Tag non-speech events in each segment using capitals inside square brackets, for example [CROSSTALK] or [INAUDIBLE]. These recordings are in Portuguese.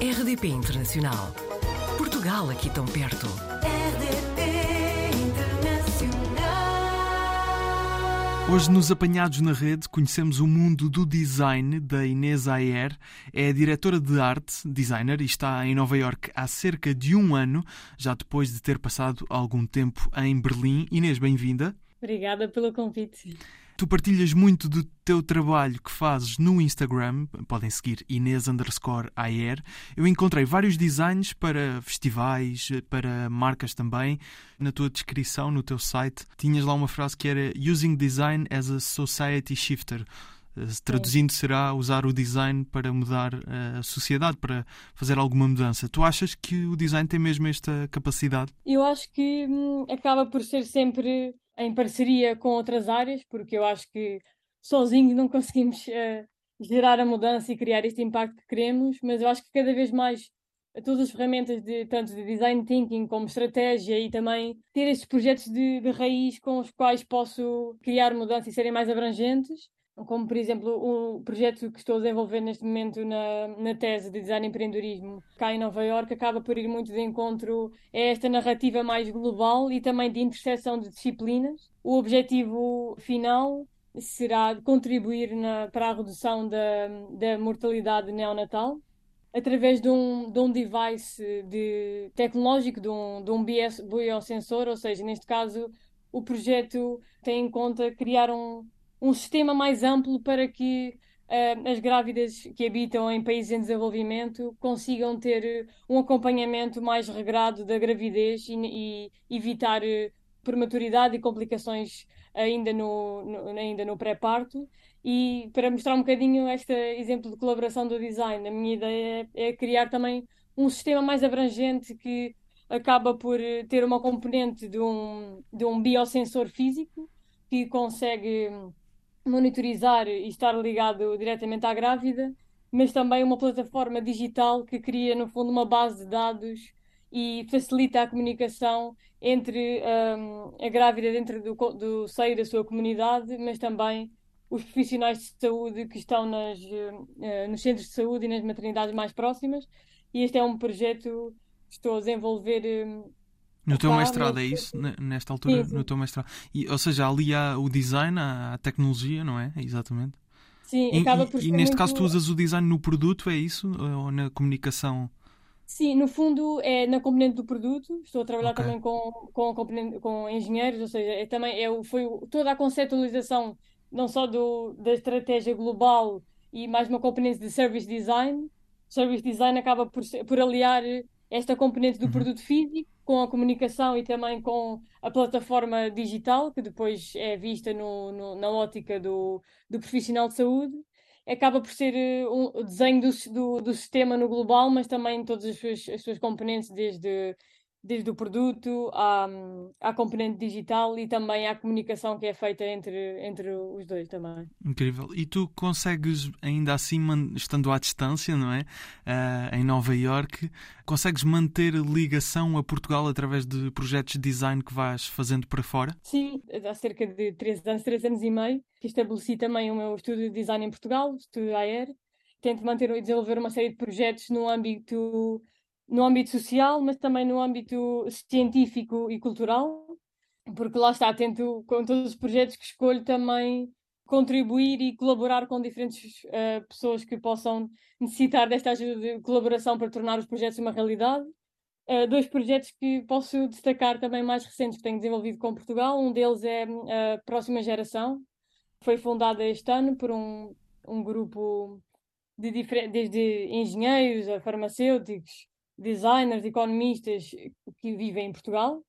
RDP Internacional. Portugal aqui tão perto. RDP Internacional. Hoje, nos Apanhados na Rede, conhecemos o mundo do design da Inês Ayer. É diretora de arte, designer, e está em Nova York há cerca de um ano, já depois de ter passado algum tempo em Berlim. Inês, bem-vinda. Obrigada pelo convite. Tu partilhas muito do teu trabalho que fazes no Instagram, podem seguir Inês underscore Ayer. Eu encontrei vários designs para festivais, para marcas também. Na tua descrição, no teu site, tinhas lá uma frase que era Using Design as a Society Shifter. Eh, Traduzindo, será usar o design para mudar eh, a sociedade, para fazer alguma mudança. Tu achas que o design tem mesmo esta capacidade? Eu acho que hum, acaba por ser sempre em parceria com outras áreas, porque eu acho que sozinhos não conseguimos eh, gerar a mudança e criar este impacto que queremos, mas eu acho que cada vez mais todas as ferramentas de tanto de design thinking como estratégia e também ter estes projetos de, de raiz com os quais posso criar mudança e serem mais abrangentes, como por exemplo o projeto que estou a desenvolver neste momento na, na tese de design e empreendedorismo cá em Nova Iorque acaba por ir muito de encontro a esta narrativa mais global e também de interseção de disciplinas. O objetivo final será contribuir na, para a redução da, da mortalidade neonatal através de um, de um device de, tecnológico, de um, de um bios- biosensor, ou seja, neste caso o projeto tem em conta criar um, um sistema mais amplo para que eh, as grávidas que habitam em países em desenvolvimento consigam ter um acompanhamento mais regrado da gravidez e, e evitar eh, prematuridade e complicações ainda no, no- ainda no pré-parto. E para mostrar um bocadinho este exemplo de colaboração do design, a minha ideia é, é criar também um sistema mais abrangente que acaba por eh, ter uma componente de um, de um biosensor físico que consegue monitorizar e estar ligado diretamente à grávida, mas também uma plataforma digital que cria, no fundo, uma base de dados e facilita a comunicação entre hum, a grávida dentro do, do seio da sua comunidade, mas também os profissionais de saúde que estão nas, eh, nos centros de saúde e nas maternidades mais próximas. E este é um projeto que estou a desenvolver. hum, No teu mestrado, é isso? Ne- Nesta altura, Sim, sim. no teu mestrado. E, ou seja, ali há o design, há a tecnologia, não é? Exatamente. Sim, E, acaba e- por e ser neste muito... caso tu usas o design no produto, é isso? Ou na comunicação? Sim, no fundo é na componente do produto. Estou a trabalhar Ok. também com, com, com engenheiros, ou seja, é também é, foi toda a conceptualização não só do, da estratégia global e mais uma componente de service design. Service design acaba por, por aliar esta componente do Uhum. produto físico com a comunicação e também com a plataforma digital, que depois é vista no, no- na ótica do, do profissional de saúde acaba por ser eh, um o desenho do, do, do sistema no global, mas também todas as suas, as suas componentes, desde, desde o produto à, à componente digital e também à comunicação que é feita entre, entre os dois também. Incrível. E tu consegues, ainda assim, estando à distância, não é? Ah, em Nova Iorque, consegues manter ligação a Portugal através de projetos de design que vais fazendo para fora? Sim, há cerca de três anos, três anos e meio, que estabeleci também o meu estúdio de design em Portugal, o Estúdio AER. Tento manter e desenvolver uma série de projetos no âmbito, no âmbito social, mas também no âmbito científico e cultural, porque lá está, tento, com todos os projetos que escolho, também contribuir e colaborar com diferentes eh, pessoas que possam necessitar desta ajuda de colaboração para tornar os projetos uma realidade. Uh, dois projetos que posso destacar também mais recentes que tenho desenvolvido com Portugal. Um deles é a Próxima Geração. Foi fundada este ano por um, um grupo de desde engenheiros a farmacêuticos, designers, economistas que vivem em Portugal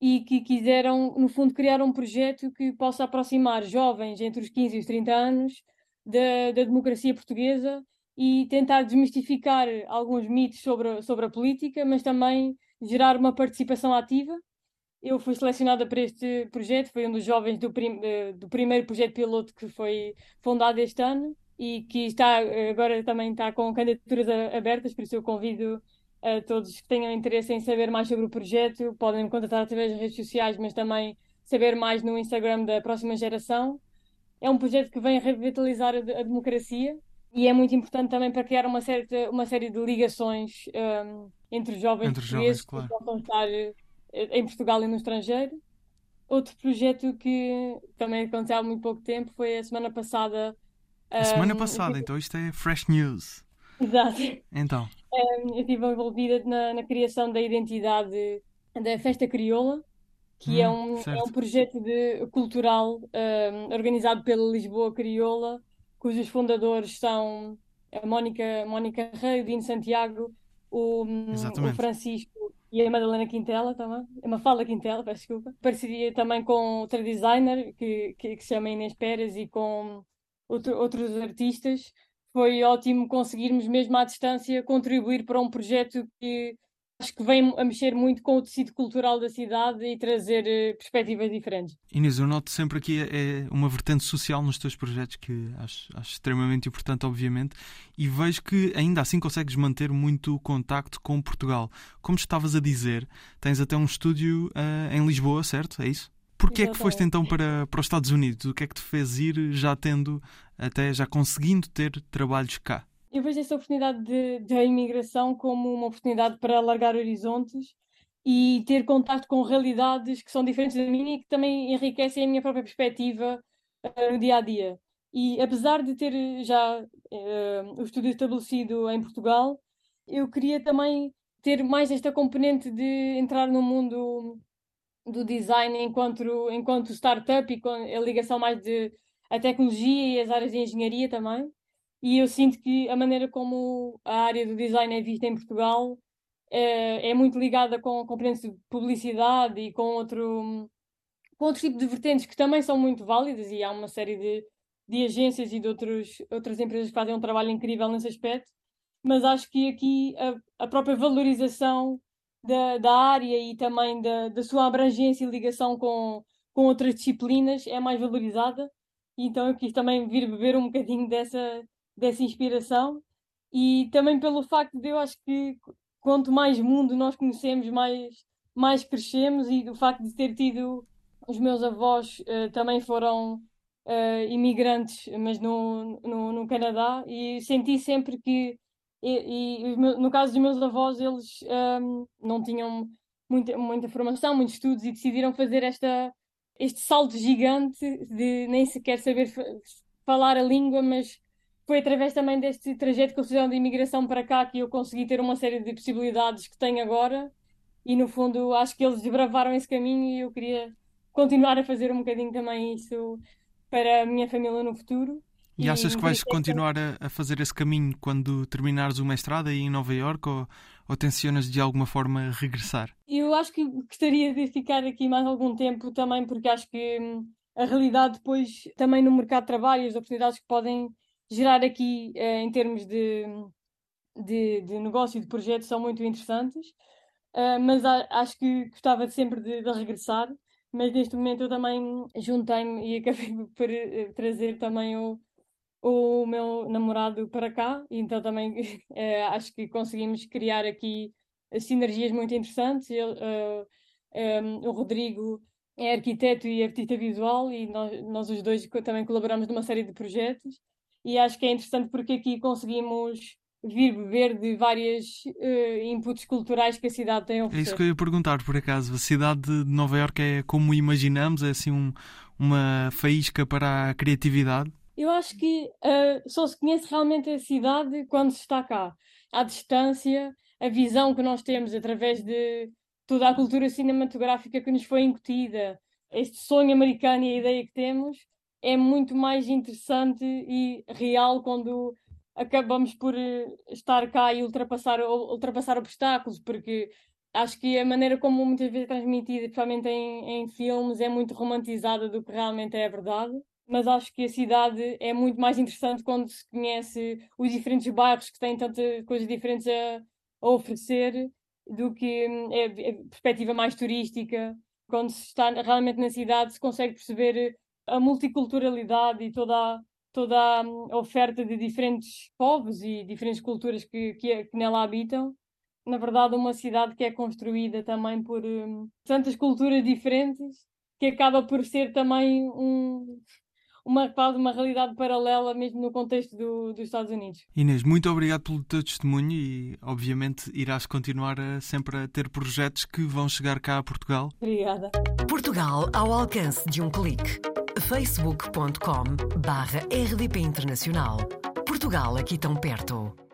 e que quiseram, no fundo, criar um projeto que possa aproximar jovens entre os 15 e os 30 anos da, da democracia portuguesa e tentar desmistificar alguns mitos sobre, a- sobre a política, mas também gerar uma participação ativa. Eu fui selecionada para este projeto, foi um dos jovens do, prim- eh, do primeiro projeto piloto que foi fundado este ano e que está eh, agora também está com candidaturas abertas, por isso eu convido a todos que tenham interesse em saber mais sobre o projeto, podem me contatar através das redes sociais, mas também saber mais no Instagram da próxima geração. É um projeto que vem revitalizar a, a democracia e é muito importante também para criar uma, certa, uma série de ligações um, entre os jovens Entre jovens, claro. que possam estar eh, em Portugal e no estrangeiro. Outro projeto que também aconteceu há muito pouco tempo foi a semana passada. A semana um, passada, então isto é fresh news. [LAUGHS] Exato. Então, Um, eu estive envolvida na, na criação da identidade da Festa Crioula, que é, Hum, um, é um projeto de, cultural um, organizado pela Lisboa Crioula, cujos fundadores são a Mónica, Mónica Rei, o Dino Santiago, o, um, o. Francisco e a Madalena Quintela também, a Mafalda Quintela, peço desculpa. Parceria também com outra designer que, que, que se chama Inês Pérez e com outro- outros artistas. Foi ótimo conseguirmos, mesmo à distância, contribuir para um projeto que acho que vem a mexer muito com o tecido cultural da cidade e trazer eh, perspectivas diferentes. Inês, eu noto sempre aqui é uma vertente social nos teus projetos que acho, acho extremamente importante, obviamente, e vejo que ainda assim consegues manter muito contacto com Portugal. Como estavas a dizer, tens até um estúdio ah, em Lisboa, certo? É isso? Porquê é que foste então para, para os Estados Unidos? O que é que te fez ir já tendo, até já conseguindo ter trabalhos cá? Eu vejo esta oportunidade de- da imigração como uma oportunidade para alargar horizontes e ter contato com realidades que são diferentes da minha e que também enriquecem a minha própria perspectiva eh, no dia a dia. E apesar de ter já eh, o estúdio estabelecido em Portugal, eu queria também ter mais esta componente de entrar no mundo do design enquanto, enquanto startup e com a ligação mais de a tecnologia e as áreas de engenharia também. E eu sinto que a maneira como a área do design é vista em Portugal é, é muito ligada com componentes de publicidade e com outro, com outro tipo de vertentes que também são muito válidas e há uma série de, de agências e de outros, outras empresas que fazem um trabalho incrível nesse aspecto, mas acho que aqui a, a própria valorização da, da área e também da, da sua abrangência e ligação com, com outras disciplinas é mais valorizada. Então eu quis também vir beber um bocadinho dessa, dessa inspiração e também pelo facto de eu acho que quanto mais mundo nós conhecemos, mais, mais crescemos e o facto de ter tido os meus avós eh, também foram eh, imigrantes, mas no, no, no Canadá, e senti sempre que, e, e no caso dos meus avós, eles ehm, não tinham muita, muita formação, muitos estudos e decidiram fazer esta, este salto gigante de nem sequer saber fa- falar a língua, mas foi através também deste trajeto que eles fizeram de imigração para cá que eu consegui ter uma série de possibilidades que tenho agora. E no fundo, acho que eles desbravaram esse caminho e eu queria continuar a fazer um bocadinho também isso para a minha família no futuro. E achas que vais continuar a, a fazer esse caminho quando terminares o mestrado aí em Nova Iorque ou, ou tencionas de alguma forma regressar? Eu acho que gostaria de ficar aqui mais algum tempo também, porque acho que hum, a realidade depois, também no mercado de trabalho, as oportunidades que podem gerar aqui eh, em termos de, de, de negócio e de projetos são muito interessantes. Ah, mas acho que gostava sempre de, de regressar. Mas neste momento eu também juntei-me e acabei [LAUGHS] por eh, trazer também o, o meu namorado para cá, então também [LAUGHS] eh, acho que conseguimos criar aqui eh, sinergias muito interessantes. Ele, eh, em, o Rodrigo é arquiteto e artista visual, e nós, nós os dois também colaboramos numa série de projetos, e acho que é interessante porque aqui conseguimos vir beber de várias eh, inputs culturais que a cidade tem a É isso que eu ia perguntar, por acaso. A cidade de Nova Iorque é como imaginamos, é assim um- uma faísca para a criatividade. Eu acho que ah, só se conhece realmente a cidade quando se está cá. À distância, a visão que nós temos através de toda a cultura cinematográfica que nos foi incutida, este sonho americano e a ideia que temos, é muito mais interessante e real quando acabamos por eh, estar cá e ultrapassar, ul- ultrapassar obstáculos, porque acho que a maneira como muitas vezes é transmitida, principalmente em, em filmes, é muito romantizada do que realmente é a verdade mas acho que a cidade é muito mais interessante quando se conhece os diferentes bairros que têm tantas coisas diferentes a, a oferecer do que hum, é, é perspectiva mais turística. Quando se está realmente na cidade, se consegue perceber a multiculturalidade e toda a, toda a hum, oferta de diferentes povos e diferentes culturas que, que, que nela habitam. Na verdade, uma cidade que é construída também por hum, tantas culturas diferentes que acaba por ser também um, uma, quase uma realidade paralela mesmo no contexto do, dos Estados Unidos. Inês, muito obrigado pelo teu testemunho e obviamente irás continuar a, sempre a ter projetos que vão chegar cá a Portugal. Obrigada. Portugal ao alcance de um clique. facebook.com barra rdp internacional. Portugal aqui tão perto.